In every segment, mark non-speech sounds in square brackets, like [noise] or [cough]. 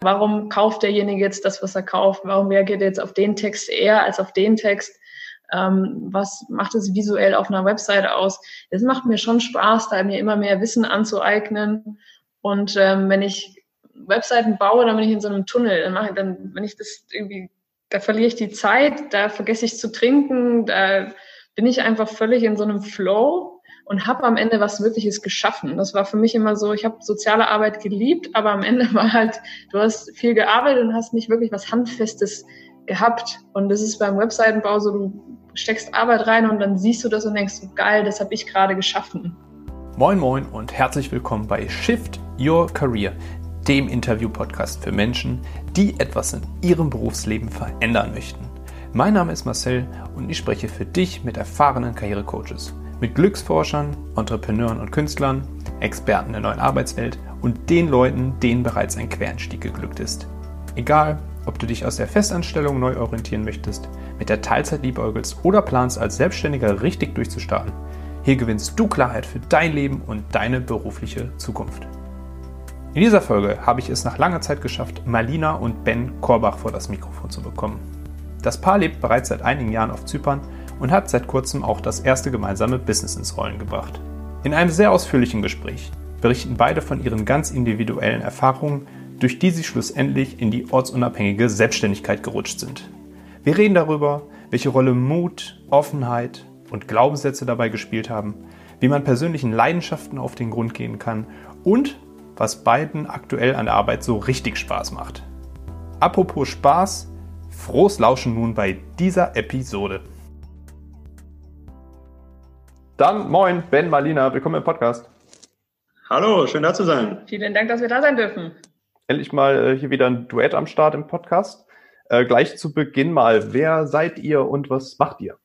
Warum kauft derjenige jetzt das, was er kauft? Warum reagiert er jetzt auf den Text eher als auf den Text? Ähm, was macht es visuell auf einer Webseite aus? Es macht mir schon Spaß, da mir immer mehr Wissen anzueignen. Und ähm, wenn ich Webseiten baue, dann bin ich in so einem Tunnel. Dann mache ich dann, wenn ich das irgendwie, da verliere ich die Zeit, da vergesse ich zu trinken, da bin ich einfach völlig in so einem Flow und habe am Ende was Wirkliches geschaffen. Das war für mich immer so, ich habe soziale Arbeit geliebt, aber am Ende [laughs] war halt, du hast viel gearbeitet und hast nicht wirklich was Handfestes gehabt. Und das ist beim Webseitenbau so, du steckst Arbeit rein und dann siehst du das und denkst, geil, das habe ich gerade geschaffen. Moin moin und herzlich willkommen bei Shift Your Career, dem Interview-Podcast für Menschen, die etwas in ihrem Berufsleben verändern möchten. Mein Name ist Marcel und ich spreche für dich mit erfahrenen Karrierecoaches mit Glücksforschern, Entrepreneuren und Künstlern, Experten der neuen Arbeitswelt und den Leuten, denen bereits ein Quereinstieg geglückt ist. Egal, ob du dich aus der Festanstellung neu orientieren möchtest, mit der Teilzeit liebäugelst oder planst, als Selbstständiger richtig durchzustarten, hier gewinnst du Klarheit für dein Leben und deine berufliche Zukunft. In dieser Folge habe ich es nach langer Zeit geschafft, Malina und Ben Korbach vor das Mikrofon zu bekommen. Das Paar lebt bereits seit einigen Jahren auf Zypern und hat seit kurzem auch das erste gemeinsame Business ins Rollen gebracht. In einem sehr ausführlichen Gespräch berichten beide von ihren ganz individuellen Erfahrungen, durch die sie schlussendlich in die ortsunabhängige Selbstständigkeit gerutscht sind. Wir reden darüber, welche Rolle Mut, Offenheit und Glaubenssätze dabei gespielt haben, wie man persönlichen Leidenschaften auf den Grund gehen kann und was beiden aktuell an der Arbeit so richtig Spaß macht. Apropos Spaß, frohes Lauschen nun bei dieser Episode. Dann moin, Ben, Marlina, willkommen im Podcast. Hallo, schön da zu sein. Vielen Dank, dass wir da sein dürfen. Endlich mal äh, hier wieder ein Duett am Start im Podcast. Äh, gleich zu Beginn mal, wer seid ihr und was macht ihr?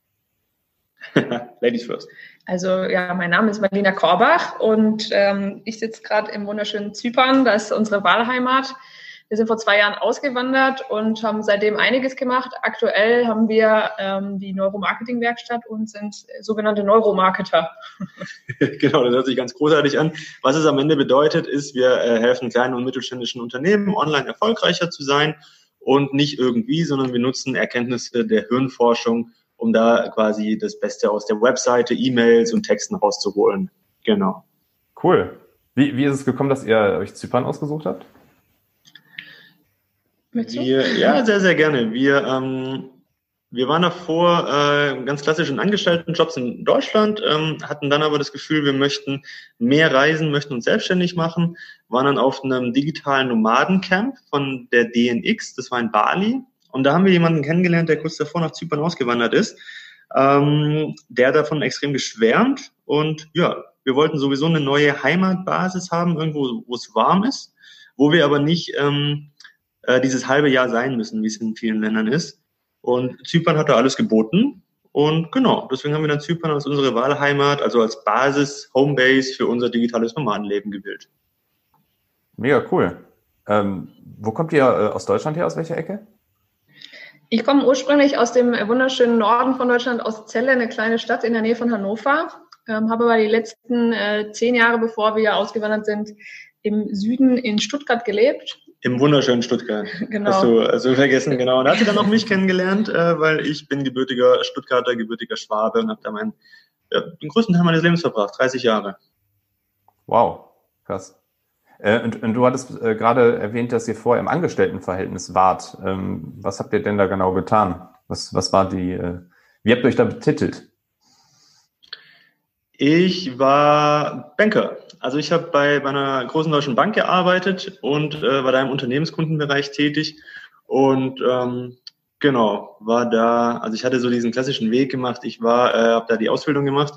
[laughs] Ladies first. Also ja, mein Name ist Marlina Korbach und ähm, ich sitze gerade im wunderschönen Zypern, das ist unsere Wahlheimat. Wir sind vor zwei Jahren ausgewandert und haben seitdem einiges gemacht. Aktuell haben wir ähm, die Neuromarketing-Werkstatt und sind sogenannte Neuromarketer. [laughs] genau, das hört sich ganz großartig an. Was es am Ende bedeutet, ist, wir äh, helfen kleinen und mittelständischen Unternehmen, online erfolgreicher zu sein und nicht irgendwie, sondern wir nutzen Erkenntnisse der Hirnforschung, um da quasi das Beste aus der Webseite, E-Mails und Texten rauszuholen. Genau. Cool. Wie, wie ist es gekommen, dass ihr euch Zypern ausgesucht habt? Wir, ja, sehr, sehr gerne. Wir, ähm, wir waren davor äh, ganz klassischen Angestelltenjobs in Deutschland, ähm, hatten dann aber das Gefühl, wir möchten mehr reisen, möchten uns selbstständig machen, waren dann auf einem digitalen Nomadencamp von der DNX, das war in Bali. Und da haben wir jemanden kennengelernt, der kurz davor nach Zypern ausgewandert ist. Ähm, der davon extrem geschwärmt. Und ja, wir wollten sowieso eine neue Heimatbasis haben, irgendwo, wo es warm ist, wo wir aber nicht ähm, äh, dieses halbe Jahr sein müssen, wie es in vielen Ländern ist. Und Zypern hat da alles geboten. Und genau, deswegen haben wir dann Zypern als unsere Wahlheimat, also als Basis, Homebase für unser digitales Nomadenleben gewählt. Mega cool. Ähm, wo kommt ihr äh, aus Deutschland her? Aus welcher Ecke? Ich komme ursprünglich aus dem wunderschönen Norden von Deutschland, aus Celle, eine kleine Stadt in der Nähe von Hannover. Ähm, habe aber die letzten äh, zehn Jahre, bevor wir ausgewandert sind, im Süden in Stuttgart gelebt im wunderschönen Stuttgart. [laughs] Genau. Hast du also vergessen, genau. Und da hat sie dann auch mich kennengelernt, äh, weil ich bin gebürtiger Stuttgarter, gebürtiger Schwabe und habe da meinen, ja, den größten Teil meines Lebens verbracht, 30 Jahre. Wow, krass. Äh, und, und, du hattest äh, gerade erwähnt, dass ihr vorher im Angestelltenverhältnis wart. Ähm, was habt ihr denn da genau getan? Was, was war die, äh, wie habt ihr euch da betitelt? Ich war Banker. Also ich habe bei, bei einer großen deutschen Bank gearbeitet und äh, war da im Unternehmenskundenbereich tätig und ähm, genau war da. Also ich hatte so diesen klassischen Weg gemacht. Ich war, äh, habe da die Ausbildung gemacht,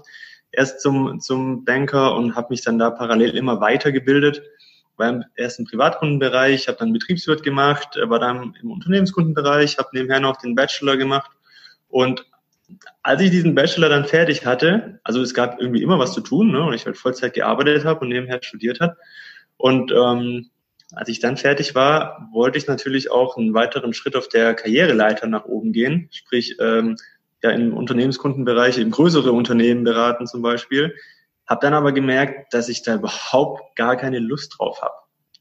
erst zum zum Banker und habe mich dann da parallel immer weitergebildet. War im ersten Privatkundenbereich, habe dann Betriebswirt gemacht, war dann im Unternehmenskundenbereich, habe nebenher noch den Bachelor gemacht und als ich diesen Bachelor dann fertig hatte, also es gab irgendwie immer was zu tun, ne, und ich halt Vollzeit gearbeitet habe und nebenher studiert habe. Und ähm, als ich dann fertig war, wollte ich natürlich auch einen weiteren Schritt auf der Karriereleiter nach oben gehen, sprich ähm, ja im Unternehmenskundenbereich, im größere Unternehmen beraten zum Beispiel. Habe dann aber gemerkt, dass ich da überhaupt gar keine Lust drauf habe.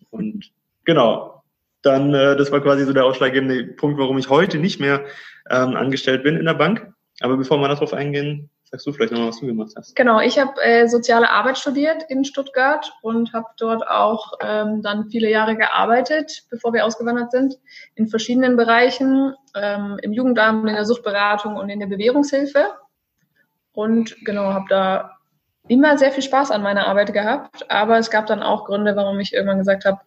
Und genau, dann äh, das war quasi so der ausschlaggebende Punkt, warum ich heute nicht mehr ähm, angestellt bin in der Bank. Aber bevor wir darauf eingehen, sagst du vielleicht nochmal, was du gemacht hast. Genau, ich habe äh, soziale Arbeit studiert in Stuttgart und habe dort auch ähm, dann viele Jahre gearbeitet, bevor wir ausgewandert sind, in verschiedenen Bereichen, ähm, im Jugendamt, in der Suchtberatung und in der Bewährungshilfe. Und genau, habe da immer sehr viel Spaß an meiner Arbeit gehabt, aber es gab dann auch Gründe, warum ich irgendwann gesagt habe,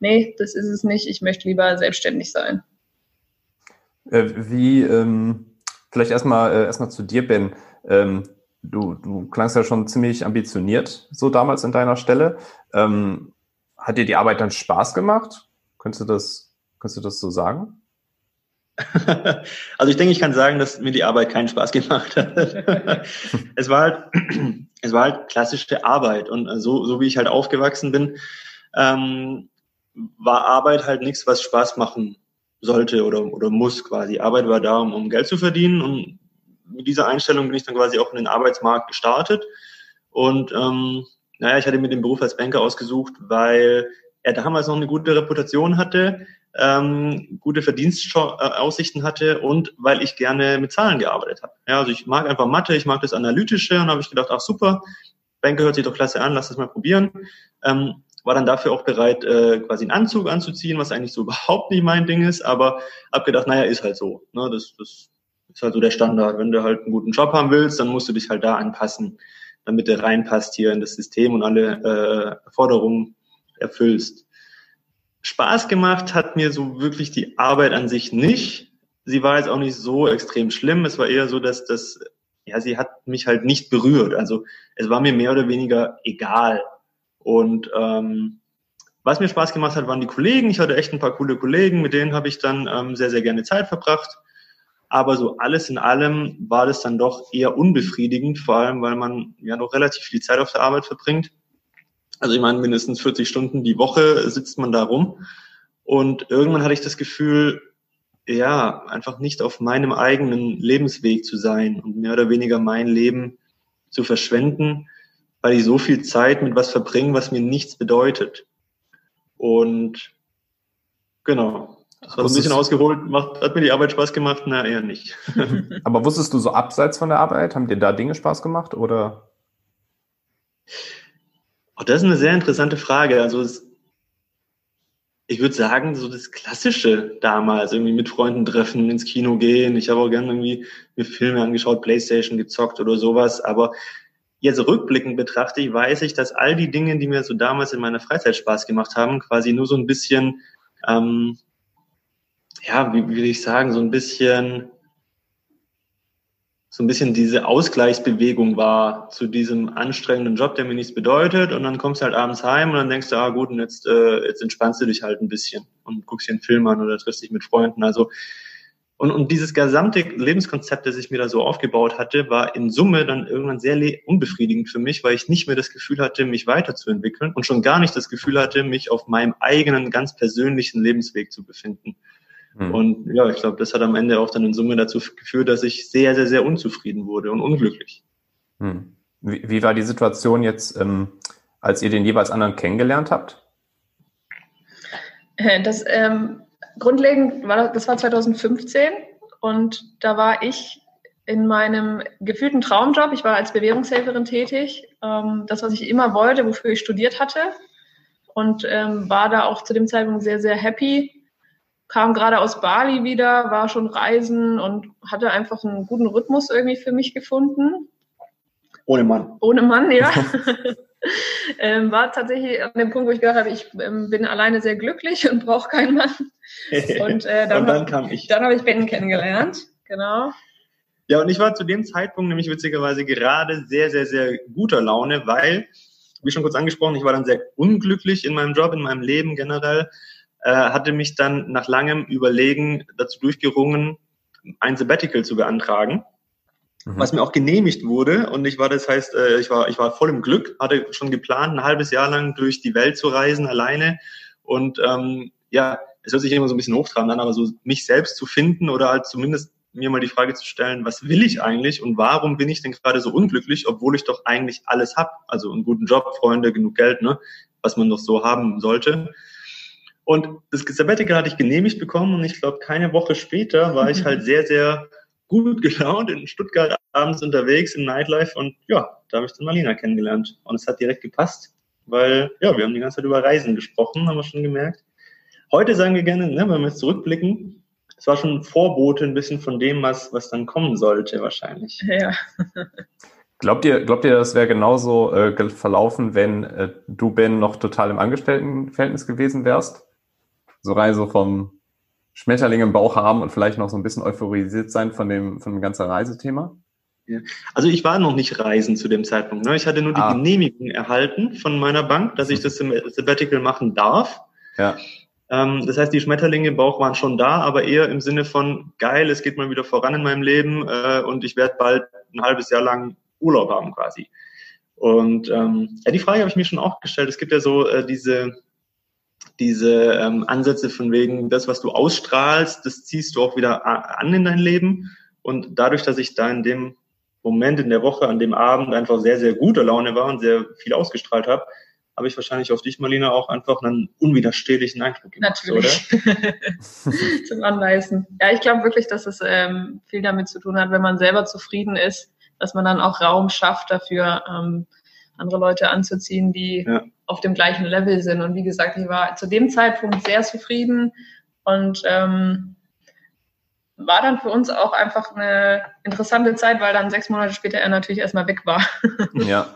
nee, das ist es nicht, ich möchte lieber selbstständig sein. Äh, wie, ähm, vielleicht erstmal äh, erstmal zu dir, Ben. Ähm, du, du klangst ja schon ziemlich ambitioniert, so damals in deiner Stelle. Ähm, hat dir die Arbeit dann Spaß gemacht? Könntest du das, könntest du das so sagen? [laughs] Also ich denke, ich kann sagen, dass mir die Arbeit keinen Spaß gemacht hat. [laughs] es war halt, [clears throat] es war halt klassische Arbeit und so, so wie ich halt aufgewachsen bin, ähm, war Arbeit halt nichts, was Spaß machen sollte oder, oder muss quasi. Arbeit war da, um, um Geld zu verdienen und mit dieser Einstellung bin ich dann quasi auch in den Arbeitsmarkt gestartet und ähm, naja, ich hatte mir den Beruf als Banker ausgesucht, weil er damals noch eine gute Reputation hatte, ähm, gute Verdienstaussichten hatte und weil ich gerne mit Zahlen gearbeitet habe. Ja, also ich mag einfach Mathe, ich mag das Analytische und habe ich gedacht, ach super, Banker hört sich doch klasse an, lass das mal probieren. Ähm, war dann dafür auch bereit, äh, quasi einen Anzug anzuziehen, was eigentlich so [laughs] überhaupt nicht mein Ding ist, aber hab gedacht, naja, ist halt so. Ne? Das, das ist halt so der Standard. Wenn du halt einen guten Job haben willst, dann musst du dich halt da anpassen, damit du reinpasst hier in das System und alle äh, Forderungen erfüllst. Spaß gemacht hat mir so wirklich die Arbeit an sich nicht. Sie war jetzt auch nicht so extrem schlimm. Es war eher so, dass das, ja, sie hat mich halt nicht berührt. Also es war mir mehr oder weniger egal. Und ähm, was mir Spaß gemacht hat, waren die Kollegen. Ich hatte echt ein paar coole Kollegen, mit denen habe ich dann ähm, sehr, sehr gerne Zeit verbracht. Aber so alles in allem war das dann doch eher unbefriedigend, vor allem weil man ja noch relativ viel Zeit auf der Arbeit verbringt. Also ich meine, mindestens 40 Stunden die Woche sitzt man da rum. Und irgendwann hatte ich das Gefühl, ja, einfach nicht auf meinem eigenen Lebensweg zu sein und mehr oder weniger mein Leben zu verschwenden, weil ich so viel Zeit mit was verbringe, was mir nichts bedeutet. Und genau, das war ein bisschen ausgeholt. Macht, hat mir die Arbeit Spaß gemacht? Na, eher nicht. [laughs] Aber wusstest du so abseits von der Arbeit, haben dir da Dinge Spaß gemacht oder? Oh, das ist eine sehr interessante Frage. Also es, ich würde sagen, so das Klassische damals, irgendwie mit Freunden treffen, ins Kino gehen. Ich habe auch gerne irgendwie mir Filme angeschaut, Playstation gezockt oder sowas. Aber jetzt rückblickend betrachte ich, weiß ich, dass all die Dinge, die mir so damals in meiner Freizeit Spaß gemacht haben, quasi nur so ein bisschen, ähm, ja, wie, will ich sagen, so ein bisschen so ein bisschen diese Ausgleichsbewegung war zu diesem anstrengenden Job, der mir nichts bedeutet. Und dann kommst du halt abends heim und dann denkst du, ah gut, und jetzt, äh, jetzt entspannst du dich halt ein bisschen und guckst dir einen Film an oder triffst dich mit Freunden. Also und, und dieses gesamte Lebenskonzept, das ich mir da so aufgebaut hatte, war in Summe dann irgendwann sehr unbefriedigend für mich, weil ich nicht mehr das Gefühl hatte, mich weiterzuentwickeln und schon gar nicht das Gefühl hatte, mich auf meinem eigenen, ganz persönlichen Lebensweg zu befinden. Mhm. Und ja, ich glaube, das hat am Ende auch dann in Summe dazu geführt, dass ich sehr, sehr, sehr unzufrieden wurde und unglücklich. Mhm. Wie, wie, war die Situation jetzt, ähm, als ihr den jeweils anderen kennengelernt habt? Äh, das ähm, grundlegend war das war 2015 und da war ich in meinem gefühlten Traumjob. Ich war als Bewährungshelferin tätig. Ähm, das, was ich immer wollte, wofür ich studiert hatte. Und ähm, war da auch zu dem Zeitpunkt sehr, sehr happy kam gerade aus Bali wieder, war schon reisen und hatte einfach einen guten Rhythmus irgendwie für mich gefunden. Ohne Mann. Ohne Mann, ja. [laughs] ähm, war tatsächlich an dem Punkt, wo ich gedacht habe, ich ähm, bin alleine sehr glücklich und brauche keinen Mann. [laughs] Und, äh, dann, und dann kam ich. Dann habe ich Ben kennengelernt, genau. Ja, und ich war zu dem Zeitpunkt nämlich witzigerweise gerade sehr, sehr, sehr guter Laune, weil, wie schon kurz angesprochen, ich war dann sehr unglücklich in meinem Job, in meinem Leben generell äh, hatte mich dann nach langem Überlegen dazu durchgerungen, ein Sabbatical zu beantragen, mhm. was mir auch genehmigt wurde. Und ich war, das heißt, äh, ich war, ich war voll im Glück, hatte schon geplant, ein halbes Jahr lang durch die Welt zu reisen, alleine. Und ähm, ja, es hört sich immer so ein bisschen hochtrabend an, aber so mich selbst zu finden oder halt zumindest mir mal die Frage zu stellen, was will ich eigentlich und warum bin ich denn gerade so unglücklich, obwohl ich doch eigentlich alles hab, also einen guten Job, Freunde, genug Geld, ne, was man doch so haben sollte. Und das Sabbatical hatte ich genehmigt bekommen und ich glaube, keine Woche später war ich halt sehr, sehr gut gelaunt in Stuttgart abends unterwegs im Nightlife und ja, da habe ich dann Marlina kennengelernt. Und es hat direkt gepasst, weil ja, wir haben die ganze Zeit über Reisen gesprochen, haben wir schon gemerkt. Heute sagen wir gerne, ne, wenn wir jetzt zurückblicken, es war schon ein Vorbote ein bisschen von dem, was, was dann kommen sollte, wahrscheinlich. Ja. Glaubt ihr, glaubt ihr, das wäre genauso äh, verlaufen, wenn äh, du, Ben, noch total im Angestelltenverhältnis gewesen wärst? So rein so vom Schmetterling im Bauch haben und vielleicht noch so ein bisschen euphorisiert sein von dem, von dem ganzen Reisethema? Also ich war noch nicht reisen zu dem Zeitpunkt. Ne? Ich hatte nur die ah. Genehmigung erhalten von meiner Bank, dass ich das Sabbatical machen darf. Ja. Ähm, das heißt, die Schmetterlinge im Bauch waren schon da, aber eher im Sinne von geil, es geht mal wieder voran in meinem Leben äh, und ich werde bald ein halbes Jahr lang Urlaub haben quasi. Und ähm, ja, die Frage habe ich mir schon auch gestellt. Es gibt ja so äh, diese diese ähm, Ansätze von wegen, das, was du ausstrahlst, das ziehst du auch wieder an in dein Leben. Und dadurch, dass ich da in dem Moment in der Woche, an dem Abend einfach sehr, sehr guter Laune war und sehr viel ausgestrahlt habe, habe ich wahrscheinlich auf dich, Marlina, auch einfach einen unwiderstehlichen Eindruck gemacht, Natürlich. [laughs] Zum Anweisen. Ja, ich glaube wirklich, dass es ähm, viel damit zu tun hat, wenn man selber zufrieden ist, dass man dann auch Raum schafft dafür, ähm, andere Leute anzuziehen, die ja. auf dem gleichen Level sind. Und wie gesagt, ich war zu dem Zeitpunkt sehr zufrieden und ähm, war dann für uns auch einfach eine interessante Zeit, weil dann sechs Monate später er natürlich erstmal weg war. [laughs] ja,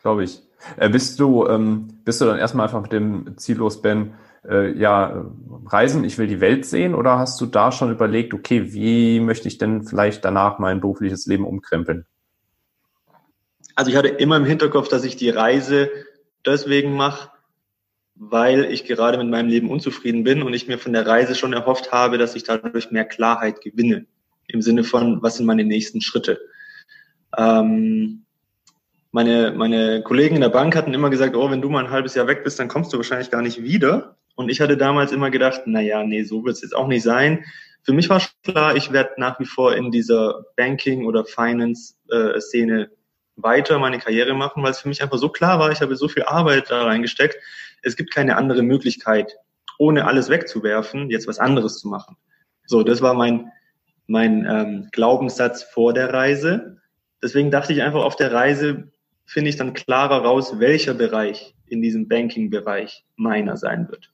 glaube ich. Äh, bist du ähm, bist du dann erstmal einfach mit dem Ziel los, Ben, äh, ja, reisen, ich will die Welt sehen, oder hast du da schon überlegt, okay, wie möchte ich denn vielleicht danach mein berufliches Leben umkrempeln? Also ich hatte immer im Hinterkopf, dass ich die Reise deswegen mache, weil ich gerade mit meinem Leben unzufrieden bin und ich mir von der Reise schon erhofft habe, dass ich dadurch mehr Klarheit gewinne. Im Sinne von, was sind meine nächsten Schritte? Ähm, meine, meine Kollegen in der Bank hatten immer gesagt, oh, wenn du mal ein halbes Jahr weg bist, dann kommst du wahrscheinlich gar nicht wieder. Und ich hatte damals immer gedacht, na ja, nee, so wird es jetzt auch nicht sein. Für mich war klar, ich werde nach wie vor in dieser Banking- oder Finance-Szene äh, weiter meine Karriere machen, weil es für mich einfach so klar war, ich habe so viel Arbeit da reingesteckt. Es gibt keine andere Möglichkeit, ohne alles wegzuwerfen, jetzt was anderes zu machen. So, das war mein, mein ähm, Glaubenssatz vor der Reise. Deswegen dachte ich einfach, auf der Reise finde ich dann klarer raus, welcher Bereich in diesem Banking-Bereich meiner sein wird.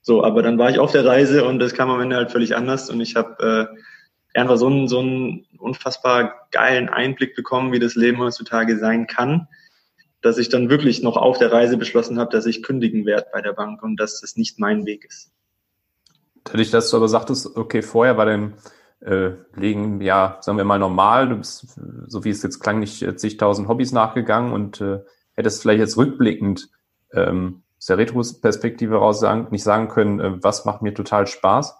So, aber dann war ich auf der Reise und das kam am Ende halt völlig anders und ich habe äh, einfach so einen, so einen unfassbar geilen Einblick bekommen, wie das Leben heutzutage sein kann, dass ich dann wirklich noch auf der Reise beschlossen habe, dass ich kündigen werde bei der Bank und dass das nicht mein Weg ist. Dadurch, dass du aber sagtest, okay, vorher war dein äh, Leben, ja, sagen wir mal normal, du bist, so wie es jetzt klang, nicht zigtausend Hobbys nachgegangen und äh, hättest vielleicht jetzt rückblickend ähm, aus der Retro-Perspektive raus sagen, nicht sagen können, äh, was macht mir total Spaß.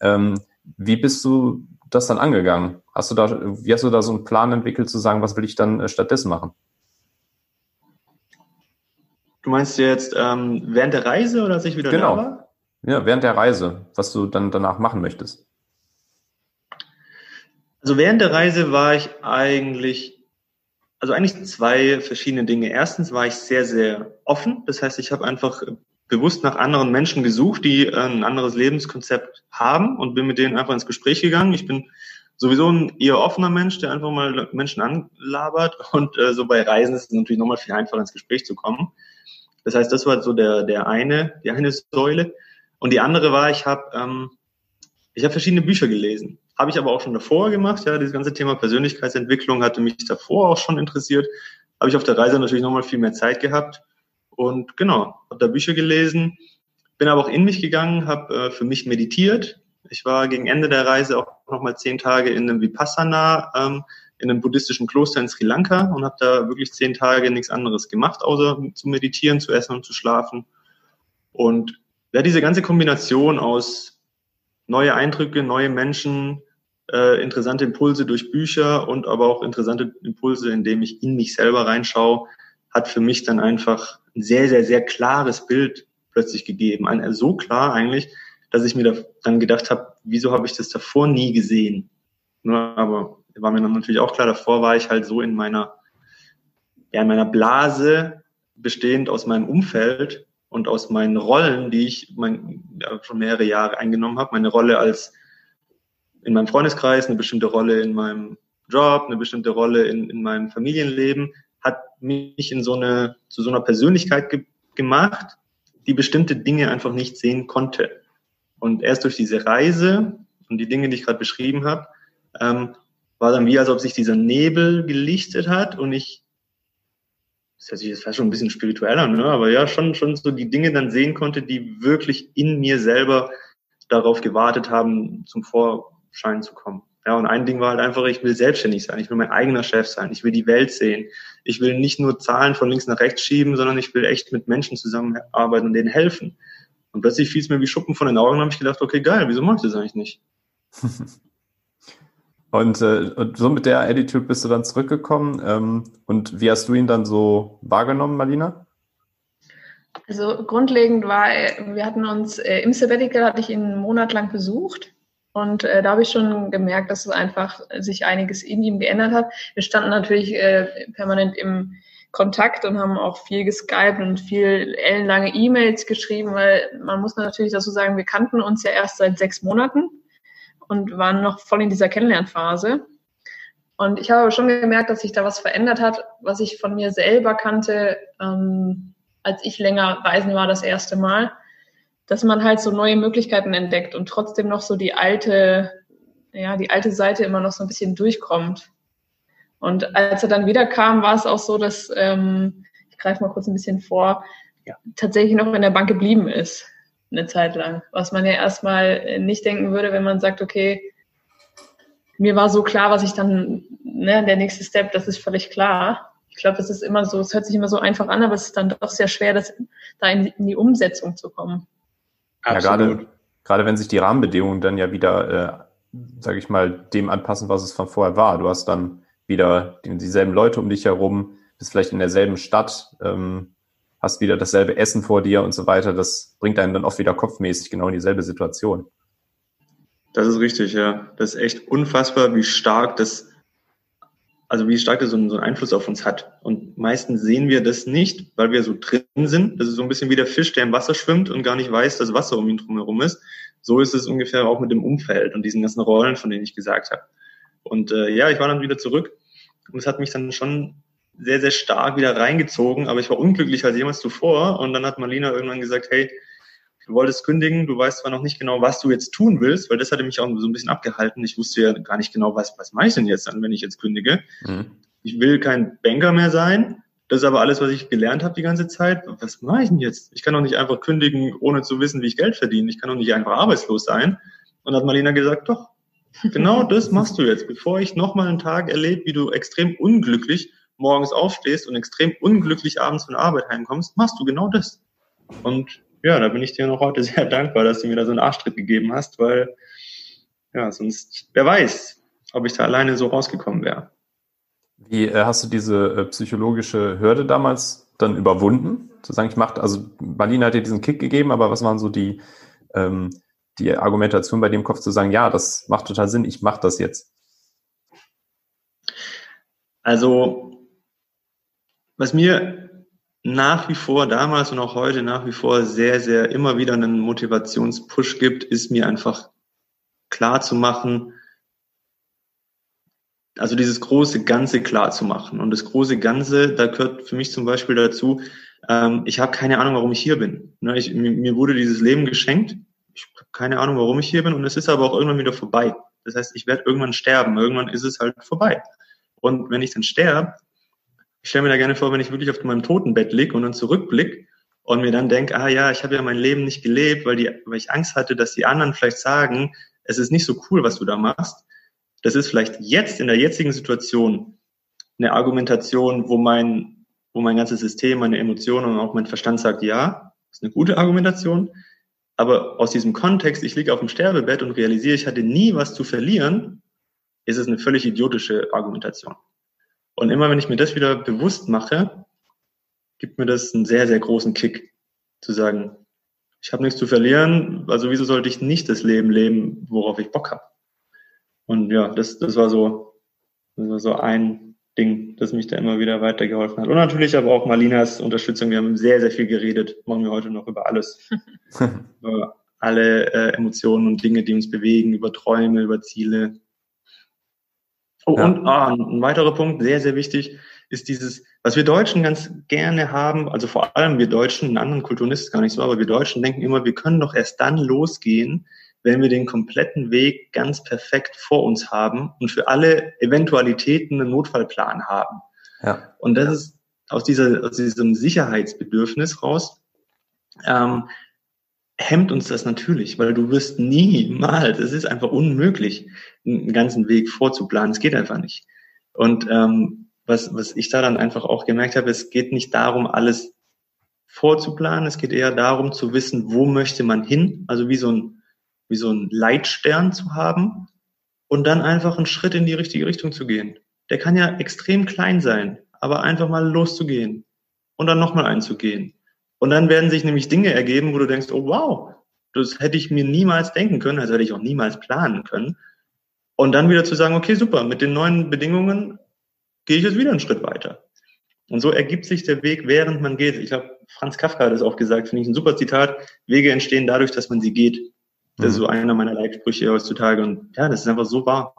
Ähm, wie bist du das dann angegangen? Hast du da, wie hast du da so einen Plan entwickelt, zu sagen, was will ich dann äh, stattdessen machen? Du meinst jetzt ähm, während der Reise oder als ich wieder genau. da war? Ja, während der Reise, was du dann danach machen möchtest. Also während der Reise war ich eigentlich, also eigentlich zwei verschiedene Dinge. Erstens war ich sehr, sehr offen. Das heißt, ich habe einfach bewusst nach anderen Menschen gesucht, die äh, ein anderes Lebenskonzept haben und bin mit denen einfach ins Gespräch gegangen. Ich bin sowieso ein eher offener Mensch, der einfach mal Menschen anlabert [laughs] und äh, so bei Reisen ist es natürlich nochmal viel einfacher ins Gespräch zu kommen. Das heißt, das war so der, der eine, die eine Säule. Und die andere war, ich habe ähm, ich habe verschiedene Bücher gelesen. Habe ich aber auch schon davor gemacht. Ja, dieses ganze Thema Persönlichkeitsentwicklung hatte mich davor auch schon interessiert. Habe ich auf der Reise natürlich nochmal viel mehr Zeit gehabt und genau, habe da Bücher gelesen, bin aber auch in mich gegangen, habe äh, für mich meditiert. Ich war gegen Ende der Reise auch nochmal zehn Tage in einem Vipassana, ähm, in einem buddhistischen Kloster in Sri Lanka und habe da wirklich zehn Tage nichts anderes gemacht, außer zu meditieren, zu essen und zu schlafen. Und ja, diese ganze Kombination aus neue Eindrücke, neue Menschen, äh, interessante Impulse durch Bücher und aber auch interessante Impulse, indem ich in mich selber reinschaue, hat für mich dann einfach ein sehr, sehr, sehr klares Bild plötzlich gegeben. Ein, so klar eigentlich, dass ich mir dann gedacht habe, wieso habe ich das davor nie gesehen? Ne, aber war mir dann natürlich auch klar, davor war ich halt so in meiner, ja, in meiner Blase, bestehend aus meinem Umfeld, und aus meinen Rollen, die ich mein, ja, schon mehrere Jahre eingenommen habe, meine Rolle als in meinem Freundeskreis, eine bestimmte Rolle in meinem Job, eine bestimmte Rolle in, in meinem Familienleben, hat mich in so eine, zu so einer Persönlichkeit ge gemacht, die bestimmte Dinge einfach nicht sehen konnte. Und erst durch diese Reise und die Dinge, die ich gerade beschrieben habe, ähm, war dann wie, als ob sich dieser Nebel gelichtet hat und ich, das hört sich jetzt fast schon ein bisschen spirituell an, ne? aber ja, schon, schon so die Dinge dann sehen konnte, die wirklich in mir selber darauf gewartet haben, zum Vorschein zu kommen. Ja, und ein Ding war halt einfach, ich will selbstständig sein, ich will mein eigener Chef sein, ich will die Welt sehen. Ich will nicht nur Zahlen von links nach rechts schieben, sondern ich will echt mit Menschen zusammenarbeiten und denen helfen. Und plötzlich fiel es mir wie Schuppen von den Augen und habe ich gedacht, okay, geil, wieso mache ich das eigentlich nicht? [laughs] und, äh, und so mit der Attitude bist du dann zurückgekommen. Ähm, und wie hast du ihn dann so wahrgenommen, Marlina? Also grundlegend war, wir hatten uns äh, im Sabbatical, hatte ich ihn einen Monat lang besucht und äh, da habe ich schon gemerkt, dass es einfach sich einiges in ihm geändert hat. Wir standen natürlich äh, permanent im Kontakt und haben auch viel geskypt und viel ellenlange E-Mails geschrieben, weil man muss natürlich dazu sagen, wir kannten uns ja erst seit sechs Monaten und waren noch voll in dieser Kennenlernphase. Und ich habe schon gemerkt, dass sich da was verändert hat, was ich von mir selber kannte, ähm, als ich länger reisen war das erste Mal dass man halt so neue Möglichkeiten entdeckt und trotzdem noch so die alte, ja, die alte Seite immer noch so ein bisschen durchkommt. Und als er dann wiederkam, war es auch so, dass, ähm, ich greife mal kurz ein bisschen vor, ja. tatsächlich noch in der Bank geblieben ist, eine Zeit lang. Was man ja erstmal nicht denken würde, wenn man sagt, okay, mir war so klar, was ich dann, ne, der nächste Step, das ist völlig klar. Ich glaube, das ist immer so, es hört sich immer so einfach an, aber es ist dann doch sehr schwer, das, da in, in die Umsetzung zu kommen. Ja, gerade, gerade wenn sich die Rahmenbedingungen dann ja wieder, äh, sage ich mal, dem anpassen, was es von vorher war. Du hast dann wieder die, dieselben Leute um dich herum, bist vielleicht in derselben Stadt, ähm, hast wieder dasselbe Essen vor dir und so weiter. Das bringt einen dann auch wieder kopfmäßig genau in dieselbe Situation. Das ist richtig, ja. Das ist echt unfassbar, wie stark das also wie stark das so einen, Einfluss auf uns hat. Und meistens sehen wir das nicht, weil wir so drin sind. Das ist so ein bisschen wie der Fisch, der im Wasser schwimmt und gar nicht weiß, dass Wasser um ihn drumherum ist. So ist es ungefähr auch mit dem Umfeld und diesen ganzen Rollen, von denen ich gesagt habe. Und äh, ja, ich war dann wieder zurück und es hat mich dann schon sehr, sehr stark wieder reingezogen, aber ich war unglücklicher als jemals zuvor. Und dann hat Marlina irgendwann gesagt, hey, du wolltest kündigen, du weißt zwar noch nicht genau, was du jetzt tun willst, weil das hatte mich auch so ein bisschen abgehalten. Ich wusste ja gar nicht genau, was, was mache ich denn jetzt dann, wenn ich jetzt kündige. Mhm. Ich will kein Banker mehr sein. Das ist aber alles, was ich gelernt habe die ganze Zeit. Was mache ich denn jetzt? Ich kann doch nicht einfach kündigen, ohne zu wissen, wie ich Geld verdiene. Ich kann doch nicht einfach arbeitslos sein. Und hat Marlena gesagt, doch, genau [laughs] das machst du jetzt. Bevor ich nochmal einen Tag erlebe, wie du extrem unglücklich morgens aufstehst und extrem unglücklich abends von der Arbeit heimkommst, machst du genau das. Und ja, da bin ich dir noch heute [laughs] sehr dankbar, dass du mir da so einen Arschtritt gegeben hast, weil ja, sonst, wer weiß, ob ich da alleine so rausgekommen wäre. Wie äh, hast du diese äh, psychologische Hürde damals dann überwunden? Zu sagen, ich mache, also Marlene hat dir diesen Kick gegeben, aber was waren so die, ähm, die Argumentation bei dem Kopf zu sagen, ja, das macht total Sinn, ich mache das jetzt? Also, was mir nach wie vor damals und auch heute nach wie vor sehr, sehr immer wieder einen Motivationspush gibt, ist mir einfach klar zu machen, also dieses große Ganze klar zu machen. Und das große Ganze, da gehört für mich zum Beispiel dazu, ähm, ich habe keine Ahnung, warum ich hier bin. Ne, ich, mir, mir wurde dieses Leben geschenkt. Ich habe keine Ahnung, warum ich hier bin. Und es ist aber auch irgendwann wieder vorbei. Das heißt, ich werde irgendwann sterben. Irgendwann ist es halt vorbei. Und wenn ich dann sterbe, ich stelle mir da gerne vor, wenn ich wirklich auf meinem Totenbett lieg und dann zurückblick und mir dann denke, ah ja, ich habe ja mein Leben nicht gelebt, weil, die, weil ich Angst hatte, dass die anderen vielleicht sagen, es ist nicht so cool, was du da machst. Das ist vielleicht jetzt in der jetzigen Situation eine Argumentation, wo mein, wo mein ganzes System, meine Emotionen und auch mein Verstand sagt, ja, ist eine gute Argumentation. Aber aus diesem Kontext, ich liege auf dem Sterbebett und realisiere, ich hatte nie was zu verlieren, ist es eine völlig idiotische Argumentation. Und immer wenn ich mir das wieder bewusst mache, gibt mir das einen sehr, sehr großen Kick, zu sagen, ich habe nichts zu verlieren, also wieso sollte ich nicht das Leben leben, worauf ich Bock habe? Und ja, das, das war so, das war so ein Ding, das mich da immer wieder weitergeholfen hat. Und natürlich aber auch Malinas Unterstützung. Wir haben sehr, sehr viel geredet. Machen wir heute noch über alles. [laughs] über alle äh, Emotionen und Dinge, die uns bewegen, über Träume, über Ziele. Oh, ja. und ah, ein weiterer Punkt, sehr, sehr wichtig, ist dieses, was wir Deutschen ganz gerne haben, also vor allem wir Deutschen, in anderen Kulturen ist es gar nicht so, aber wir Deutschen denken immer, wir können doch erst dann losgehen, wenn wir den kompletten Weg ganz perfekt vor uns haben und für alle Eventualitäten einen Notfallplan haben. Ja. Und das ist aus, dieser, aus diesem Sicherheitsbedürfnis raus, ähm, hemmt uns das natürlich, weil du wirst niemals, es ist einfach unmöglich, einen ganzen Weg vorzuplanen. Es geht einfach nicht. Und ähm, was, was ich da dann einfach auch gemerkt habe, es geht nicht darum, alles vorzuplanen, es geht eher darum zu wissen, wo möchte man hin, also wie so ein, wie so ein Leitstern zu haben und dann einfach einen Schritt in die richtige Richtung zu gehen. Der kann ja extrem klein sein, aber einfach mal loszugehen und dann nochmal einzugehen. Und dann werden sich nämlich Dinge ergeben, wo du denkst, oh wow, das hätte ich mir niemals denken können, also hätte ich auch niemals planen können. Und dann wieder zu sagen, okay, super, mit den neuen Bedingungen gehe ich jetzt wieder einen Schritt weiter. Und so ergibt sich der Weg, während man geht. Ich habe Franz Kafka hat es auch gesagt, finde ich ein super Zitat. Wege entstehen dadurch, dass man sie geht. Das ist so mhm. einer meiner Leitsprüche heutzutage. Und ja, das ist einfach so wahr.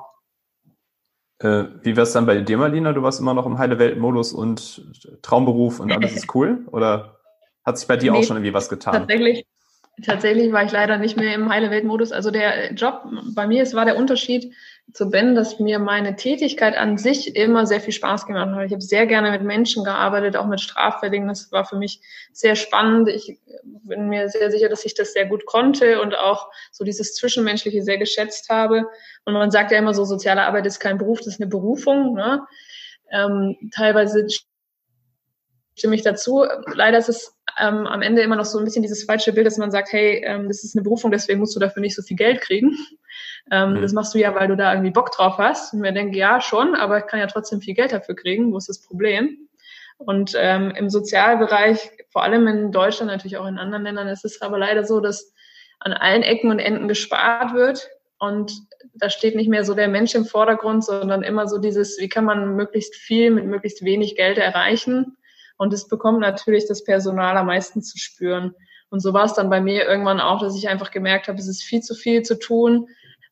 Äh, wie wär's dann bei dir, Marlina? Du warst immer noch im heile Welt-Modus und Traumberuf und [laughs] alles ist cool? Oder hat sich bei dir nee, auch schon irgendwie was getan? Tatsächlich, tatsächlich war ich leider nicht mehr im heile Welt-Modus. Also der Job bei mir, es war der Unterschied, zu Ben, dass mir meine Tätigkeit an sich immer sehr viel Spaß gemacht hat. Ich habe sehr gerne mit Menschen gearbeitet, auch mit Straffälligen. Das war für mich sehr spannend. Ich bin mir sehr sicher, dass ich das sehr gut konnte und auch so dieses Zwischenmenschliche sehr geschätzt habe. Und man sagt ja immer so, soziale Arbeit ist kein Beruf, das ist eine Berufung. Ne? Ähm, teilweise stimme ich dazu. Leider ist es ähm, am Ende immer noch so ein bisschen dieses falsche Bild, dass man sagt, hey, ähm, das ist eine Berufung, deswegen musst du dafür nicht so viel Geld kriegen. Ähm, mhm. Das machst du ja, weil du da irgendwie Bock drauf hast. Und mir denke, ja, schon, aber ich kann ja trotzdem viel Geld dafür kriegen. Wo ist das Problem? Und ähm, im Sozialbereich, vor allem in Deutschland, natürlich auch in anderen Ländern, ist es aber leider so, dass an allen Ecken und Enden gespart wird. Und da steht nicht mehr so der Mensch im Vordergrund, sondern immer so dieses, wie kann man möglichst viel mit möglichst wenig Geld erreichen. Und es bekommt natürlich das Personal am meisten zu spüren. Und so war es dann bei mir irgendwann auch, dass ich einfach gemerkt habe, es ist viel zu viel zu tun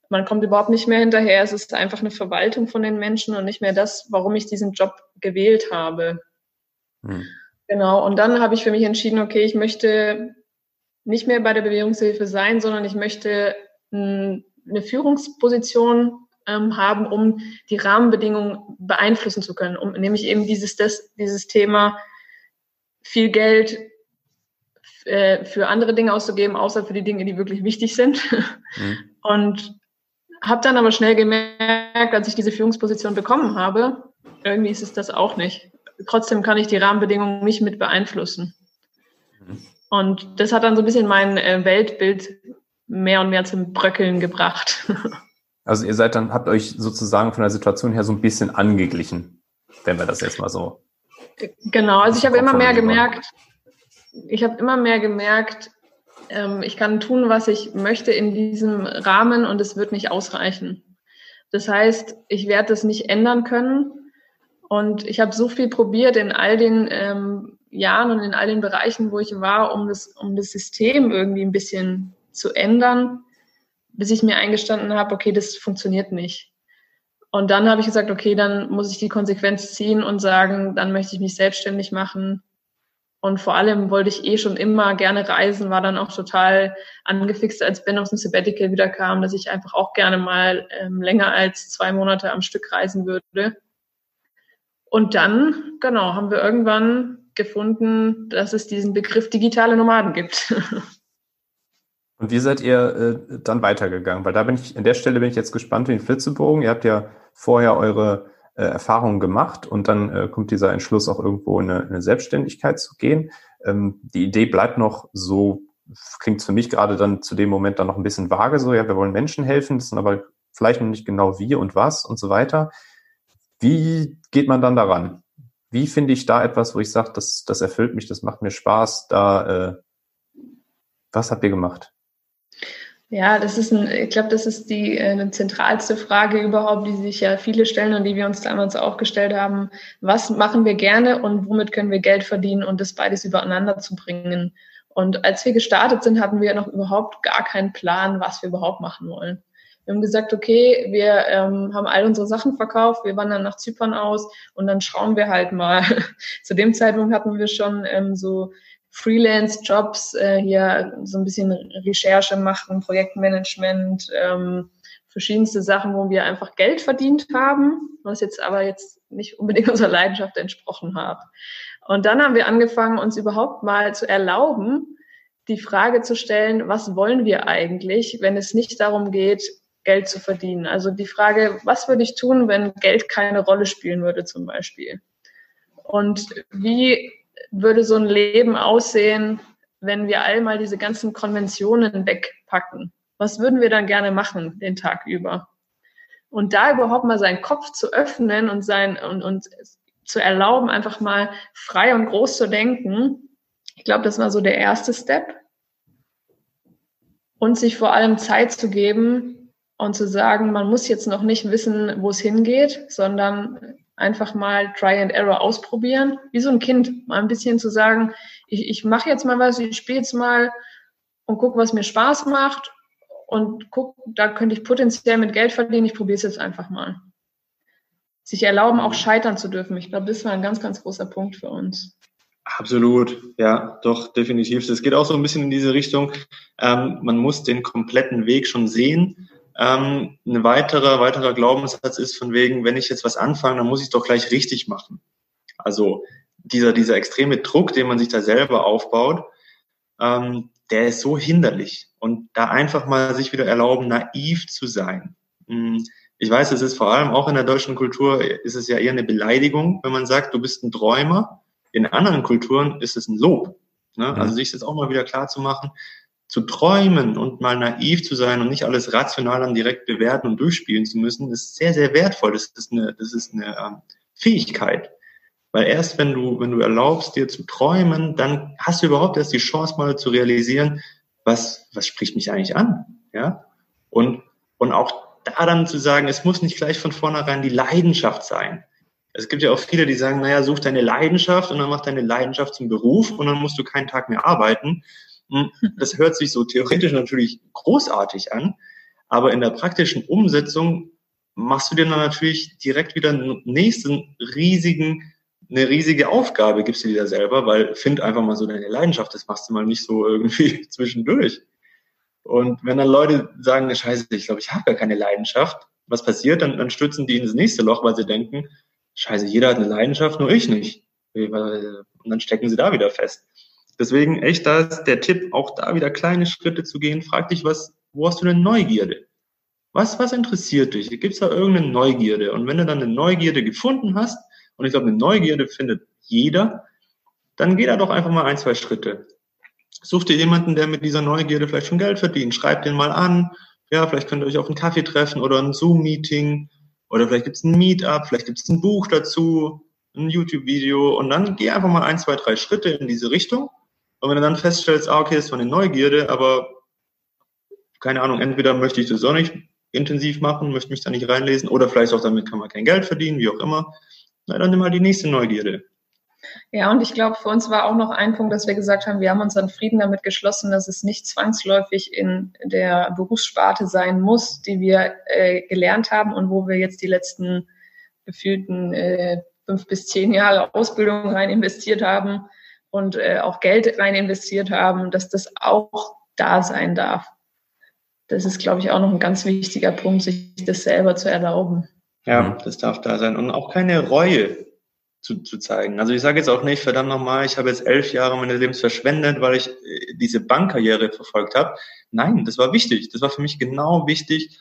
man kommt überhaupt nicht mehr hinterher. Es ist einfach eine Verwaltung von den Menschen und nicht mehr das, warum ich diesen Job gewählt habe. Hm. Genau. Und dann habe ich für mich entschieden, okay, ich möchte nicht mehr bei der Bewährungshilfe sein, sondern ich möchte eine Führungsposition ähm, haben, um die Rahmenbedingungen beeinflussen zu können, um nämlich eben dieses, das, dieses Thema viel Geld äh, für andere Dinge auszugeben, außer für die Dinge, die wirklich wichtig sind. Mhm. [laughs] Und habe dann aber schnell gemerkt, als ich diese Führungsposition bekommen habe, irgendwie ist es das auch nicht. Trotzdem kann ich die Rahmenbedingungen nicht mit beeinflussen. Mhm. Und das hat dann so ein bisschen mein äh, Weltbild mehr und mehr zum Bröckeln gebracht. [laughs] Also ihr seid dann, habt euch sozusagen von der Situation her so ein bisschen angeglichen, wenn wir das jetzt mal so. Genau, also ich habe immer mehr gemerkt, ich habe immer mehr gemerkt, ähm, ich kann tun, was ich möchte in diesem Rahmen und es wird nicht ausreichen. Das heißt, ich werde das nicht ändern können. Und ich habe so viel probiert in all den ähm, Jahren und in all den Bereichen, wo ich war, um das, um das System irgendwie ein bisschen zu ändern, bis ich mir eingestanden habe, okay, das funktioniert nicht. Und dann habe ich gesagt, okay, dann muss ich die Konsequenz ziehen und sagen, dann möchte ich mich selbstständig machen und vor allem wollte ich eh schon immer gerne reisen, war dann auch total angefixt, als Ben aus dem Sabbatical wieder kam, dass ich einfach auch gerne mal ähm, länger als zwei Monate am Stück reisen würde. Und dann, genau, haben wir irgendwann gefunden, dass es diesen Begriff digitale Nomaden gibt. [laughs] Und wie seid ihr äh, dann weitergegangen? Weil da bin ich, an der Stelle bin ich jetzt gespannt wie ein Flitzebogen. Ihr habt ja vorher eure äh, Erfahrungen gemacht und dann äh, kommt dieser Entschluss auch irgendwo in eine, eine Selbstständigkeit zu gehen. Ähm, die Idee bleibt noch so, klingt für mich gerade dann zu dem Moment dann noch ein bisschen vage, so ja, wir wollen Menschen helfen, das sind aber vielleicht noch nicht genau wie und was und so weiter. Wie geht man dann daran? Wie finde ich da etwas, wo ich sage, das, das erfüllt mich, das macht mir Spaß, da äh, was habt ihr gemacht? Ja, das ist ein, ich glaube, das ist die äh, eine zentralste Frage überhaupt, die sich ja viele stellen und die wir uns damals auch gestellt haben. Was machen wir gerne und womit können wir Geld verdienen und das beides übereinander zu bringen? Und als wir gestartet sind, hatten wir noch überhaupt gar keinen Plan, was wir überhaupt machen wollen. Wir haben gesagt, okay, wir ähm, haben all unsere Sachen verkauft, wir wandern nach Zypern aus und dann schauen wir halt mal. [laughs] Zu dem Zeitpunkt hatten wir schon ähm, so Freelance-Jobs, äh, hier so ein bisschen Recherche machen, Projektmanagement, ähm, verschiedenste Sachen, wo wir einfach Geld verdient haben, was jetzt aber jetzt nicht unbedingt [laughs] unserer Leidenschaft entsprochen hat. Und dann haben wir angefangen, uns überhaupt mal zu erlauben, die Frage zu stellen, was wollen wir eigentlich, wenn es nicht darum geht, Geld zu verdienen. Also die Frage, was würde ich tun, wenn Geld keine Rolle spielen würde zum Beispiel? Und wie würde so ein Leben aussehen, wenn wir all mal diese ganzen Konventionen wegpacken? Was würden wir dann gerne machen den Tag über? Und da überhaupt mal seinen Kopf zu öffnen und sein und, und zu erlauben, einfach mal frei und groß zu denken. Ich glaube, das war so der erste Step. Und sich vor allem Zeit zu geben, und zu sagen, man muss jetzt noch nicht wissen, wo es hingeht, sondern einfach mal Try and Error ausprobieren, wie so ein Kind, mal ein bisschen zu sagen, ich, ich mache jetzt mal was, ich spiele jetzt mal und gucke, was mir Spaß macht und guck, da könnte ich potenziell mit Geld verdienen, ich probiere es jetzt einfach mal. Sich erlauben, auch scheitern zu dürfen. Ich glaube, das war ein ganz, ganz großer Punkt für uns. Absolut, ja, doch, definitiv. Es geht auch so ein bisschen in diese Richtung. Ähm, man muss den kompletten Weg schon sehen ähm, ein weiterer, weiterer Glaubenssatz ist von wegen, wenn ich jetzt was anfange, dann muss ich es doch gleich richtig machen. Also dieser, dieser extreme Druck, den man sich da selber aufbaut, ähm, der ist so hinderlich. Und da einfach mal sich wieder erlauben, naiv zu sein. Hm, ich weiß, es ist vor allem auch in der deutschen Kultur, ist es ja eher eine Beleidigung, wenn man sagt, du bist ein Träumer. In anderen Kulturen ist es ein Lob. Ne? Also sich das auch mal wieder klar zu machen, zu träumen und mal naiv zu sein und nicht alles rational dann direkt bewerten und durchspielen zu müssen, ist sehr, sehr wertvoll. Das ist eine, das ist eine ähm, Fähigkeit. Weil erst wenn du, wenn du erlaubst, dir zu träumen, dann hast du überhaupt erst die Chance mal zu realisieren, was, was spricht mich eigentlich an? Ja? Und, und auch da dann zu sagen, es muss nicht gleich von vornherein die Leidenschaft sein. Es gibt ja auch viele, die sagen, naja, such deine Leidenschaft und dann mach deine Leidenschaft zum Beruf und dann musst du keinen Tag mehr arbeiten. Hm, das hört sich so theoretisch natürlich großartig an, aber in der praktischen Umsetzung machst du dir dann natürlich direkt wieder einen nächsten riesigen, eine riesige Aufgabe gibst du dir da selber, weil find einfach mal so deine Leidenschaft, das machst du mal nicht so irgendwie [laughs] zwischendurch. Und wenn dann Leute sagen, scheiße, ich glaube, ich habe gar keine Leidenschaft, was passiert? Dann, dann stürzen die ins nächste Loch, weil sie denken, scheiße, jeder hat eine Leidenschaft, nur ich nicht. Und dann stecken sie da wieder fest. Deswegen echt da ist der Tipp, auch da wieder kleine Schritte zu gehen. Frag dich, was, wo hast du denn Neugierde? Was, was interessiert dich? Gibt es da irgendeine Neugierde? Und wenn du dann eine Neugierde gefunden hast, und ich glaube, eine Neugierde findet jeder, dann geh da doch einfach mal ein, zwei Schritte. Such dir jemanden, der mit dieser Neugierde vielleicht schon Geld verdient. Schreib den mal an. Ja, vielleicht könnt ihr euch auf einen Kaffee treffen oder ein Zoom-Meeting. Oder vielleicht gibt es ein Meetup, vielleicht gibt es ein Buch dazu, ein YouTube-Video. Und dann geh einfach mal ein, zwei, drei Schritte in diese Richtung. Und wenn du dann feststellst, ah, okay, das war eine Neugierde, aber keine Ahnung, entweder möchte ich das auch nicht intensiv machen, möchte mich da nicht reinlesen, oder vielleicht auch damit kann man kein Geld verdienen, wie auch immer, na, dann nimm mal die nächste Neugierde. Ja, und ich glaube, für uns war auch noch ein Punkt, dass wir gesagt haben, wir haben unseren Frieden damit geschlossen, dass es nicht zwangsläufig in der Berufssparte sein muss, die wir äh, gelernt haben und wo wir jetzt die letzten gefühlten äh, fünf bis zehn Jahre Ausbildung rein investiert haben, und äh, auch Geld rein investiert haben, dass das auch da sein darf. Das ist, glaube ich, auch noch ein ganz wichtiger Punkt, sich das selber zu erlauben. Ja, das darf da sein. Und auch keine Reue zu, zu zeigen. Also ich sage jetzt auch nicht, verdammt nochmal, ich habe jetzt elf Jahre meines Lebens verschwendet, weil ich äh, diese Bankkarriere verfolgt habe. Nein, das war wichtig. Das war für mich genau wichtig,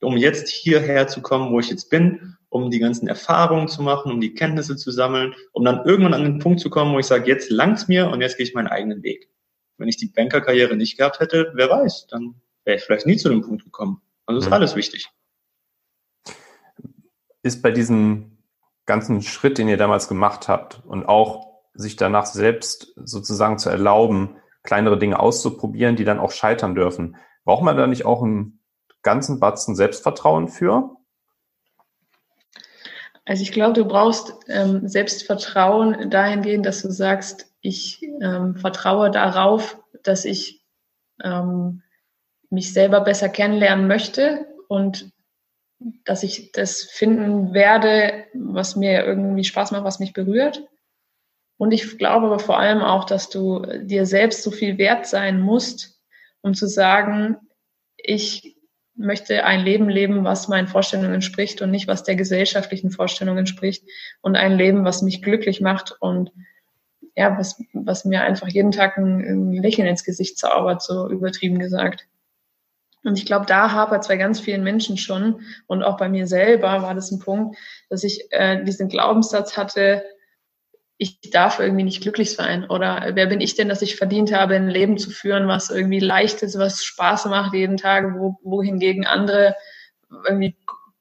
um jetzt hierher zu kommen, wo ich jetzt bin, um die ganzen Erfahrungen zu machen, um die Kenntnisse zu sammeln, um dann irgendwann an den Punkt zu kommen, wo ich sage, jetzt langt's mir und jetzt gehe ich meinen eigenen Weg. Wenn ich die Bankerkarriere nicht gehabt hätte, wer weiß, dann wäre ich vielleicht nie zu dem Punkt gekommen. Also ist mhm. alles wichtig. Ist bei diesem ganzen Schritt, den ihr damals gemacht habt und auch sich danach selbst sozusagen zu erlauben, kleinere Dinge auszuprobieren, die dann auch scheitern dürfen, Braucht man da nicht auch einen ganzen Batzen Selbstvertrauen für? Also ich glaube, du brauchst ähm, Selbstvertrauen dahingehend, dass du sagst, ich ähm, vertraue darauf, dass ich ähm, mich selber besser kennenlernen möchte und dass ich das finden werde, was mir irgendwie Spaß macht, was mich berührt. Und ich glaube aber vor allem auch, dass du dir selbst so viel wert sein musst, um zu sagen, ich möchte ein Leben leben, was meinen Vorstellungen entspricht und nicht, was der gesellschaftlichen Vorstellung entspricht und ein Leben, was mich glücklich macht und ja, was, was mir einfach jeden Tag ein, ein Lächeln ins Gesicht zaubert, so übertrieben gesagt. Und ich glaube, da hapert es bei ganz vielen Menschen schon und auch bei mir selber war das ein Punkt, dass ich äh, diesen Glaubenssatz hatte, ich darf irgendwie nicht glücklich sein oder wer bin ich denn, dass ich verdient habe, ein Leben zu führen, was irgendwie leicht ist, was Spaß macht jeden Tag, wo, wohingegen andere irgendwie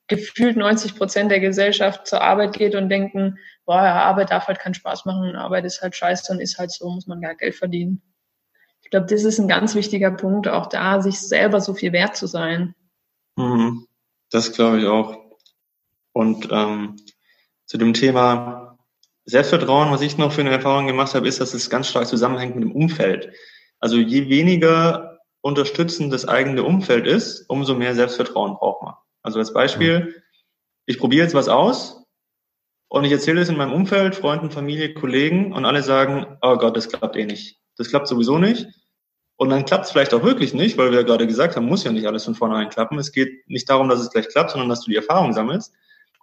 gefühlt 90 Prozent der Gesellschaft zur Arbeit geht und denken, boah, Arbeit darf halt keinen Spaß machen, Arbeit ist halt scheiße und ist halt so, muss man gar Geld verdienen. Ich glaube, das ist ein ganz wichtiger Punkt, auch da sich selber so viel wert zu sein. Mhm. Das glaube ich auch. Und ähm, zu dem Thema Selbstvertrauen, was ich noch für eine Erfahrung gemacht habe, ist, dass es ganz stark zusammenhängt mit dem Umfeld. Also je weniger unterstützend das eigene Umfeld ist, umso mehr Selbstvertrauen braucht man. Also als Beispiel, ich probiere jetzt was aus und ich erzähle es in meinem Umfeld, Freunden, Familie, Kollegen und alle sagen, oh Gott, das klappt eh nicht. Das klappt sowieso nicht. Und dann klappt es vielleicht auch wirklich nicht, weil wir ja gerade gesagt haben, muss ja nicht alles von vornherein klappen. Es geht nicht darum, dass es gleich klappt, sondern dass du die Erfahrung sammelst.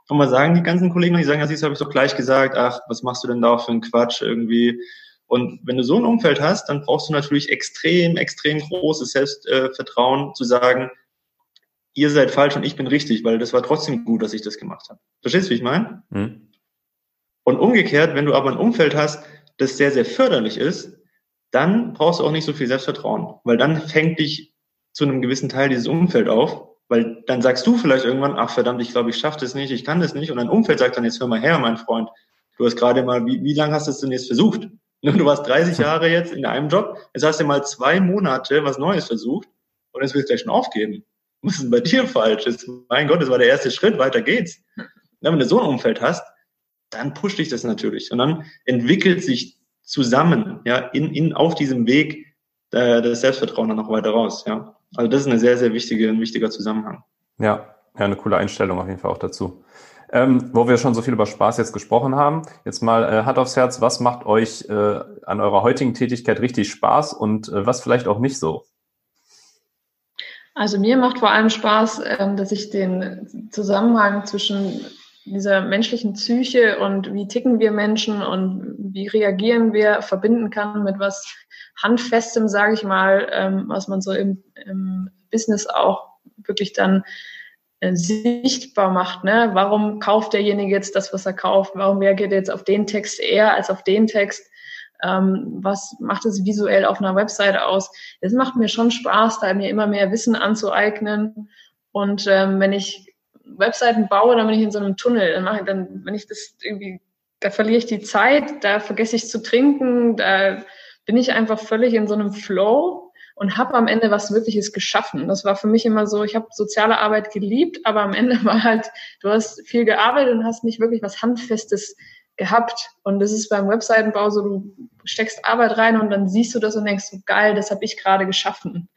Und mal sagen die ganzen Kollegen, die sagen, ja, siehst habe ich doch gleich gesagt, ach, was machst du denn da für einen Quatsch irgendwie? Und wenn du so ein Umfeld hast, dann brauchst du natürlich extrem, extrem großes Selbstvertrauen zu sagen, ihr seid falsch und ich bin richtig, weil das war trotzdem gut, dass ich das gemacht habe. Verstehst du, wie ich meine? Mhm. Und umgekehrt, wenn du aber ein Umfeld hast, das sehr, sehr förderlich ist, dann brauchst du auch nicht so viel Selbstvertrauen, weil dann fängt dich zu einem gewissen Teil dieses Umfeld auf weil dann sagst du vielleicht irgendwann, ach verdammt, ich glaube, ich schaffe das nicht, ich kann das nicht. Und dein Umfeld sagt dann, jetzt hör mal her, mein Freund. Du hast gerade mal, wie, wie lange hast du es denn jetzt versucht? [laughs] Du warst 30 Jahre jetzt in einem Job, jetzt hast du mal zwei Monate was Neues versucht und jetzt willst du gleich schon aufgeben. Was ist denn bei dir falsch? Ist, mein Gott, das war der erste Schritt, weiter geht's. Ja, wenn du so ein Umfeld hast, dann pusht dich das natürlich. Und dann entwickelt sich zusammen, ja, in, in, auf diesem Weg äh, das Selbstvertrauen dann noch weiter raus, ja. Also das ist eine sehr, sehr wichtige, ein wichtiger Zusammenhang. Ja, ja, eine coole Einstellung auf jeden Fall auch dazu. Ähm, wo wir schon so viel über Spaß jetzt gesprochen haben, jetzt mal äh, Hand aufs Herz, was macht euch äh, an eurer heutigen Tätigkeit richtig Spaß und äh, was vielleicht auch nicht so? Also mir macht vor allem Spaß, ähm, dass ich den Zusammenhang zwischen dieser menschlichen Psyche und wie ticken wir Menschen und wie reagieren wir verbinden kann mit was Handfestem, sage ich mal, ähm, was man so im, im Business auch wirklich dann äh, sichtbar macht. Ne? Warum kauft derjenige jetzt das, was er kauft? Warum reagiert er jetzt auf den Text eher als auf den Text? Ähm, was macht es visuell auf einer Webseite aus? Es macht mir schon Spaß, da mir immer mehr Wissen anzueignen. Und ähm, wenn ich Webseiten baue, dann bin ich in so einem Tunnel. Dann mache ich dann, wenn ich das irgendwie, da verliere ich die Zeit, da vergesse ich zu trinken, da bin ich einfach völlig in so einem Flow und habe am Ende was Wirkliches geschaffen. Das war für mich immer so, ich habe soziale Arbeit geliebt, aber am Ende [laughs] war halt, du hast viel gearbeitet und hast nicht wirklich was Handfestes gehabt. Und das ist beim Webseitenbau so, du steckst Arbeit rein und dann siehst du das und denkst so, geil, das habe ich gerade geschaffen.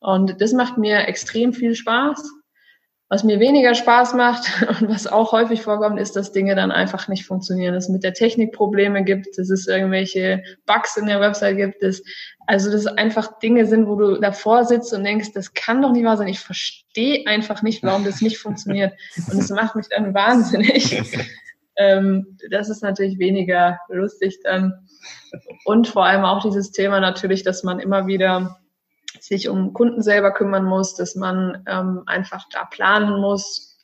Und das macht mir extrem viel Spaß. Was mir weniger Spaß macht [laughs] und was auch häufig vorkommt, ist, dass Dinge dann einfach nicht funktionieren, dass es mit der Technik Probleme gibt, dass es irgendwelche Bugs in der Website gibt, dass, also dass es einfach Dinge sind, wo du davor sitzt und denkst, das kann doch nicht wahr sein. Ich verstehe einfach nicht, warum das nicht funktioniert. Und das macht mich dann wahnsinnig. [laughs] ähm, das ist natürlich weniger lustig dann. Und vor allem auch dieses Thema natürlich, dass man immer wieder sich um Kunden selber kümmern muss, dass man ähm, einfach da planen muss,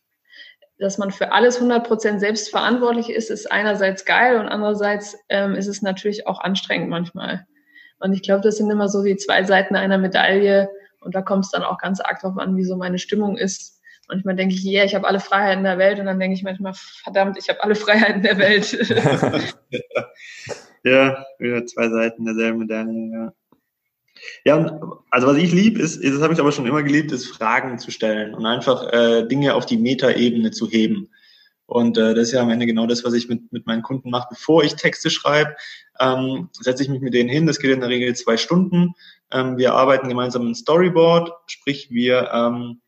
dass man für alles 100 Prozent selbst verantwortlich ist, ist einerseits geil und andererseits ähm, ist es natürlich auch anstrengend manchmal. Und ich glaube, das sind immer so die zwei Seiten einer Medaille und da kommt es dann auch ganz arg darauf an, wie so meine Stimmung ist. Manchmal denke ich, yeah, ich habe alle Freiheiten der Welt und dann denke ich manchmal, verdammt, ich habe alle Freiheiten der Welt. [laughs] [laughs] ja, wieder zwei Seiten derselben Medaille, ja. Ja, also was ich lieb ist, ist das habe ich aber schon immer geliebt, ist Fragen zu stellen und einfach äh, Dinge auf die Metaebene zu heben. Und äh, das ist ja am Ende genau das, was ich mit, mit meinen Kunden mache. Bevor ich Texte schreibe, ähm, setze ich mich mit denen hin. Das geht in der Regel zwei Stunden. Ähm, wir arbeiten gemeinsam ein Storyboard, sprich wir ähm,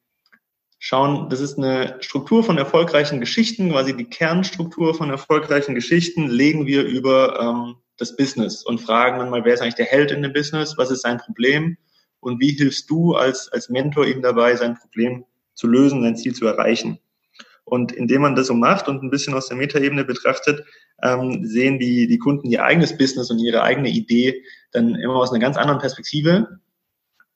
schauen, das ist eine Struktur von erfolgreichen Geschichten, quasi die Kernstruktur von erfolgreichen Geschichten legen wir über ähm, das Business und fragen dann mal, wer ist eigentlich der Held in dem Business, was ist sein Problem und wie hilfst du als, als Mentor ihm dabei, sein Problem zu lösen, sein Ziel zu erreichen. Und indem man das so macht und ein bisschen aus der Metaebene betrachtet, ähm, sehen die, die Kunden ihr eigenes Business und ihre eigene Idee dann immer aus einer ganz anderen Perspektive.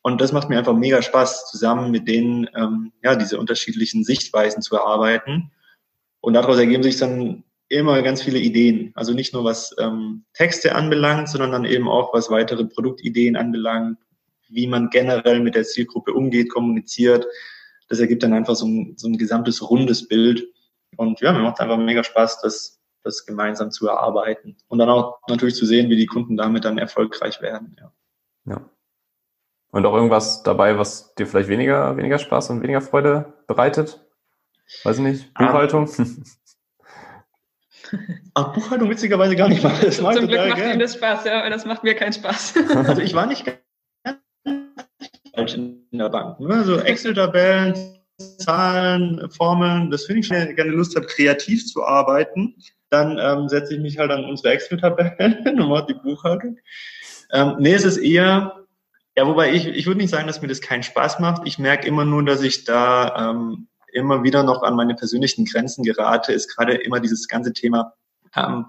Und das macht mir einfach mega Spaß, zusammen mit denen ähm, ja diese unterschiedlichen Sichtweisen zu erarbeiten. Und daraus ergeben sich dann immer ganz viele Ideen. Also nicht nur was ähm, Texte anbelangt, sondern dann eben auch was weitere Produktideen anbelangt, wie man generell mit der Zielgruppe umgeht, kommuniziert, das ergibt dann einfach so ein, so ein gesamtes rundes Bild. Und ja, mir macht einfach mega Spaß, das, das gemeinsam zu erarbeiten. Und dann auch natürlich zu sehen, wie die Kunden damit dann erfolgreich werden. Ja. ja. Und auch irgendwas dabei, was dir vielleicht weniger, weniger Spaß und weniger Freude bereitet? Weiß ich nicht. Ah. Buchhaltung? [laughs] Ach, Buchhaltung witzigerweise gar nicht mal. Das Zum Glück macht gern. Ihnen das Spaß, ja, das macht mir keinen Spaß. Also ich war nicht falsch in der Bank. Ne? So Excel-Tabellen, Zahlen, Formeln, das finde ich, wenn ich gerne Lust habe, kreativ zu arbeiten, dann ähm, setze ich mich halt an unsere Excel-Tabellen [laughs] und mache die Buchhaltung. Ähm, nee, es ist eher, ja, wobei ich, ich würde nicht sagen, dass mir das keinen Spaß macht. Ich merke immer nur, dass ich da ähm, immer wieder noch an meine persönlichen Grenzen gerate, ist gerade immer dieses ganze Thema ähm,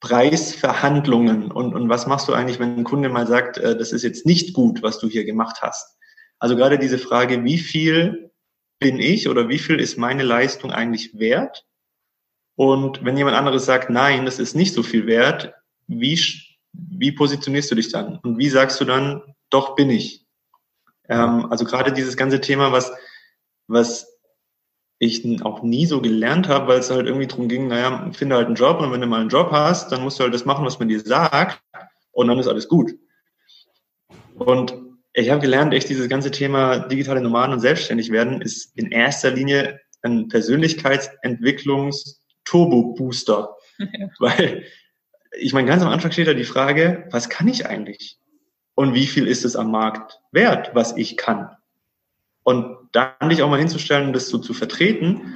Preisverhandlungen und, und was machst du eigentlich, wenn ein Kunde mal sagt, äh, das ist jetzt nicht gut, was du hier gemacht hast? Also gerade diese Frage, wie viel bin ich oder wie viel ist meine Leistung eigentlich wert? Und wenn jemand anderes sagt, nein, das ist nicht so viel wert, wie, wie positionierst du dich dann? Und wie sagst du dann, doch bin ich? Ähm, also gerade dieses ganze Thema, was, was ich auch nie so gelernt habe, weil es halt irgendwie drum ging, naja, finde halt einen Job und wenn du mal einen Job hast, dann musst du halt das machen, was man dir sagt und dann ist alles gut. Und ich habe gelernt, echt dieses ganze Thema digitale Nomaden und selbstständig werden ist in erster Linie ein Persönlichkeitsentwicklungs-Turbo-Booster. Ja. [laughs] Weil ich meine, ganz am Anfang steht da die Frage, was kann ich eigentlich? Und wie viel ist es am Markt wert, was ich kann? Und dann dich auch mal hinzustellen und das so zu vertreten,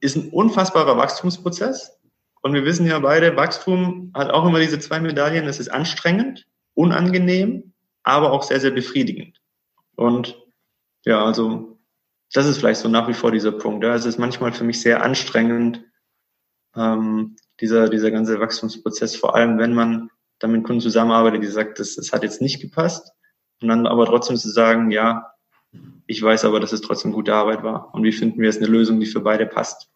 ist ein unfassbarer Wachstumsprozess. Und wir wissen ja beide, Wachstum hat auch immer diese zwei Medaillen. Es ist anstrengend unangenehm, aber auch sehr, sehr befriedigend. Und ja, also das ist vielleicht so nach wie vor dieser Punkt. Ja. Es ist manchmal für mich sehr anstrengend, ähm, dieser, dieser ganze Wachstumsprozess, vor allem wenn man dann mit Kunden zusammenarbeitet, die sagt, das, das hat jetzt nicht gepasst. Und dann aber trotzdem zu sagen, ja, ich weiß aber, dass es trotzdem gute Arbeit war. Und wie finden wir jetzt eine Lösung, die für beide passt?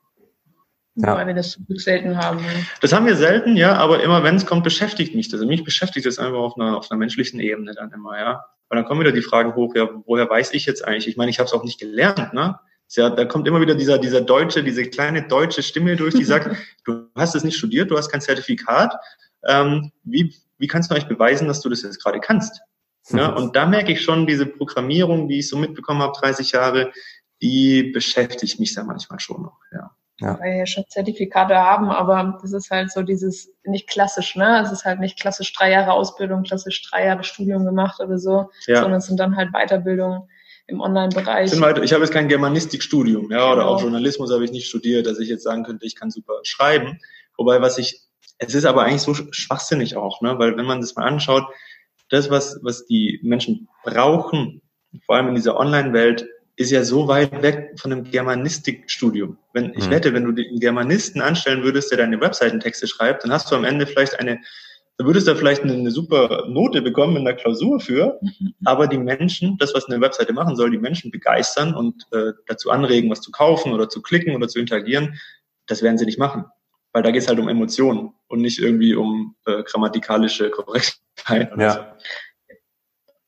Ja. Weil wir das selten haben. Das haben wir selten, ja, aber immer wenn es kommt, beschäftigt mich das. Und mich beschäftigt das einfach auf einer, auf einer menschlichen Ebene dann immer, ja. Weil dann kommen wieder die Fragen hoch, ja, woher weiß ich jetzt eigentlich? Ich meine, ich habe es auch nicht gelernt, ne? Ja, da kommt immer wieder dieser, dieser deutsche, diese kleine deutsche Stimme durch, die sagt, [laughs] du hast es nicht studiert, du hast kein Zertifikat. Ähm, wie, wie kannst du eigentlich beweisen, dass du das jetzt gerade kannst? Ja, [laughs] und da merke ich schon, diese Programmierung, die ich so mitbekommen habe, 30 Jahre, die beschäftigt mich da manchmal schon noch, ja ja. weil wir ja schon Zertifikate haben, aber das ist halt so dieses nicht klassisch, ne? Es ist halt nicht klassisch drei Jahre Ausbildung, klassisch drei Jahre Studium gemacht oder so, ja. sondern es sind dann halt Weiterbildungen im Online-Bereich. Ich habe jetzt kein Germanistikstudium, ja, genau. oder auch Journalismus habe ich nicht studiert, dass ich jetzt sagen könnte, ich kann super schreiben. Wobei, was ich, es ist aber eigentlich so schwachsinnig auch, ne? Weil wenn man das mal anschaut, das, was, was die Menschen brauchen, vor allem in dieser Online-Welt, ist ja so weit weg von einem Germanistikstudium. Wenn, ich mhm. wette, wenn du den Germanisten anstellen würdest, der deine Webseitentexte schreibt, dann hast du am Ende vielleicht eine, dann würdest du vielleicht eine, eine super Note bekommen in der Klausur für, mhm. aber die Menschen, das, was eine Webseite machen soll, die Menschen begeistern und äh, dazu anregen, was zu kaufen oder zu klicken oder zu interagieren, das werden sie nicht machen. Weil da geht es halt um Emotionen und nicht irgendwie um äh, grammatikalische Korrektheit. Ja.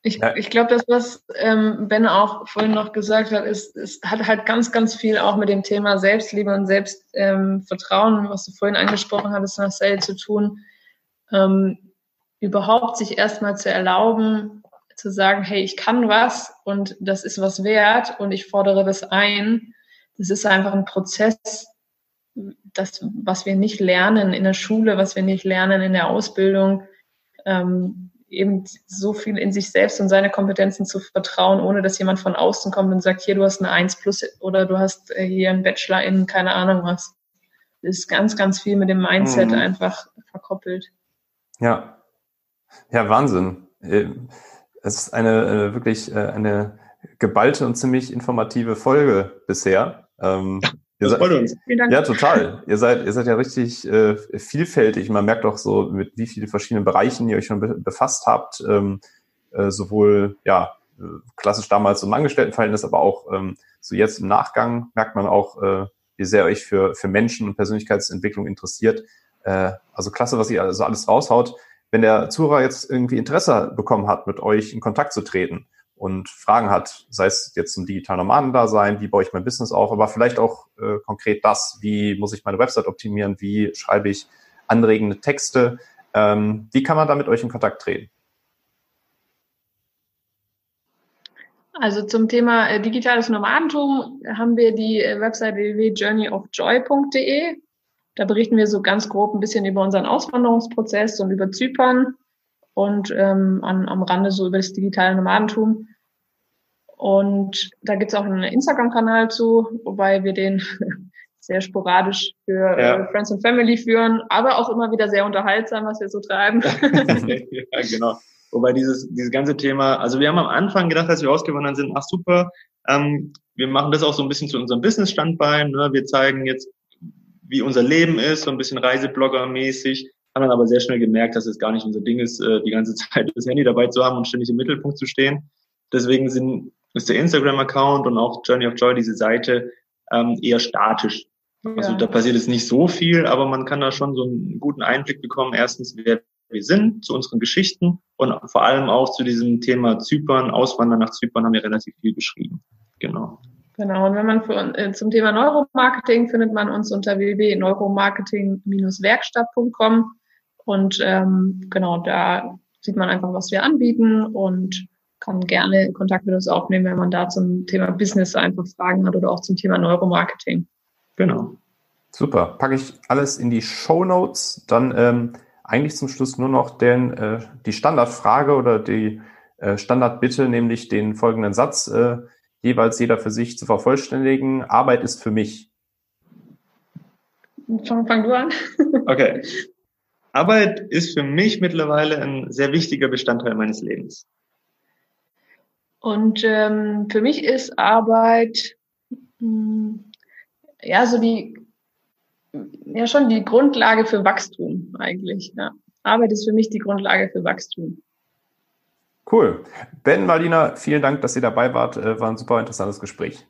Ich, ja. ich glaube, das, was ähm, Ben auch vorhin noch gesagt hat, ist, es hat halt ganz, ganz viel auch mit dem Thema Selbstliebe und Selbstvertrauen, ähm, was du vorhin angesprochen hattest, Marcel, zu tun. Ähm, überhaupt sich erstmal zu erlauben, zu sagen, hey, ich kann was und das ist was wert und ich fordere das ein. Das ist einfach ein Prozess, das, was wir nicht lernen in der Schule, was wir nicht lernen in der Ausbildung, ähm, eben so viel in sich selbst und seine Kompetenzen zu vertrauen, ohne dass jemand von außen kommt und sagt, hier, du hast eine Eins plus oder du hast äh, hier einen Bachelor in keine Ahnung was. Das ist ganz, ganz viel mit dem Mindset mhm. einfach verkoppelt. Ja. Ja, Wahnsinn. Äh, es ist eine äh, wirklich eine geballte und ziemlich informative Folge bisher. Ähm, Ihr seid, uns. Ja, total. Ihr seid, ihr seid ja richtig äh, vielfältig. Man merkt auch so, mit wie vielen verschiedenen Bereichen ihr euch schon be befasst habt. Ähm, äh, sowohl, ja, äh, klassisch damals so im Angestelltenverhältnis, aber auch ähm, so jetzt im Nachgang merkt man auch, äh, wie sehr euch für, für Menschen und Persönlichkeitsentwicklung interessiert. Äh, also klasse, was ihr also alles raushaut. Wenn der Zuhörer jetzt irgendwie Interesse bekommen hat, mit euch in Kontakt zu treten, und Fragen hat, sei es jetzt zum digitalen Nomaden-Dasein, wie baue ich mein Business auf, aber vielleicht auch äh, konkret das, wie muss ich meine Website optimieren, wie schreibe ich anregende Texte, ähm, wie kann man da mit euch in Kontakt treten? Also zum Thema äh, digitales Nomadentum haben wir die äh, Website www.journeyofjoy.de. Da berichten wir so ganz grob ein bisschen über unseren Auswanderungsprozess und über Zypern und ähm, an, am Rande so über das digitale Nomadentum. Und da gibt's auch einen Instagram-Kanal zu, wobei wir den [laughs] sehr sporadisch für ja. äh, Friends and Family führen, aber auch immer wieder sehr unterhaltsam, was wir so treiben. [laughs] ja, genau. Wobei dieses, dieses ganze Thema, also wir haben am Anfang gedacht, als wir ausgewandert sind, ach super, ähm, wir machen das auch so ein bisschen zu unserem Business-Standbein. Ne? Wir zeigen jetzt, wie unser Leben ist, so ein bisschen Reiseblogger-mäßig haben dann aber sehr schnell gemerkt, dass es gar nicht unser Ding ist, äh, die ganze [laughs] Zeit das Handy dabei zu haben und ständig im Mittelpunkt zu stehen. Deswegen sind, ist der Instagram-Account und auch Journey of Joy, diese Seite, ähm, eher statisch. Also ja. da passiert jetzt nicht so viel, aber man kann da schon so einen guten Einblick bekommen. Erstens, wer wir sind, zu unseren Geschichten und vor allem auch zu diesem Thema Zypern, Auswandern nach Zypern haben wir relativ viel geschrieben. Genau. Genau, und wenn man für, äh, zum Thema Neuromarketing findet man uns unter www.neuromarketing-werkstatt.com. Und ähm, genau, da sieht man einfach, was wir anbieten und kann gerne Kontakt mit uns aufnehmen, wenn man da zum Thema Business einfach Fragen hat oder auch zum Thema Neuromarketing. Genau. Super. Packe ich alles in die Show Notes. Dann ähm, eigentlich zum Schluss nur noch den, äh, die Standardfrage oder die äh, Standardbitte, nämlich den folgenden Satz äh, jeweils jeder für sich zu vervollständigen. Arbeit ist für mich. Fang, fang du an. okay. Arbeit ist für mich mittlerweile ein sehr wichtiger Bestandteil meines Lebens. Und ähm, für mich ist Arbeit mh, hm, ja so die ja schon die Grundlage für Wachstum eigentlich. Ja. Arbeit ist für mich die Grundlage für Wachstum. Cool. Ben, Marlina, vielen Dank, dass ihr dabei wart. Äh, war ein super interessantes Gespräch.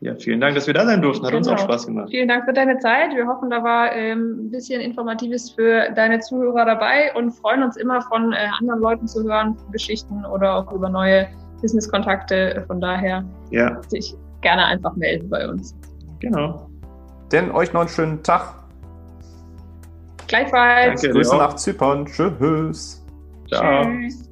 Ja, vielen Dank, dass wir da sein durften. Hat genau. uns auch genau. Spaß gemacht. Vielen Dank für deine Zeit. Wir hoffen, da war ähm, ein bisschen Informatives für deine Zuhörer dabei und freuen uns immer von äh, anderen Leuten zu hören, Geschichten oder auch über neue Business-Kontakte. Von daher ja. sich gerne einfach melden bei uns. Genau. Denn euch noch einen schönen Tag. Gleichfalls. Danke, Grüße nach Zypern. Tschüss. Ciao. Tschüss.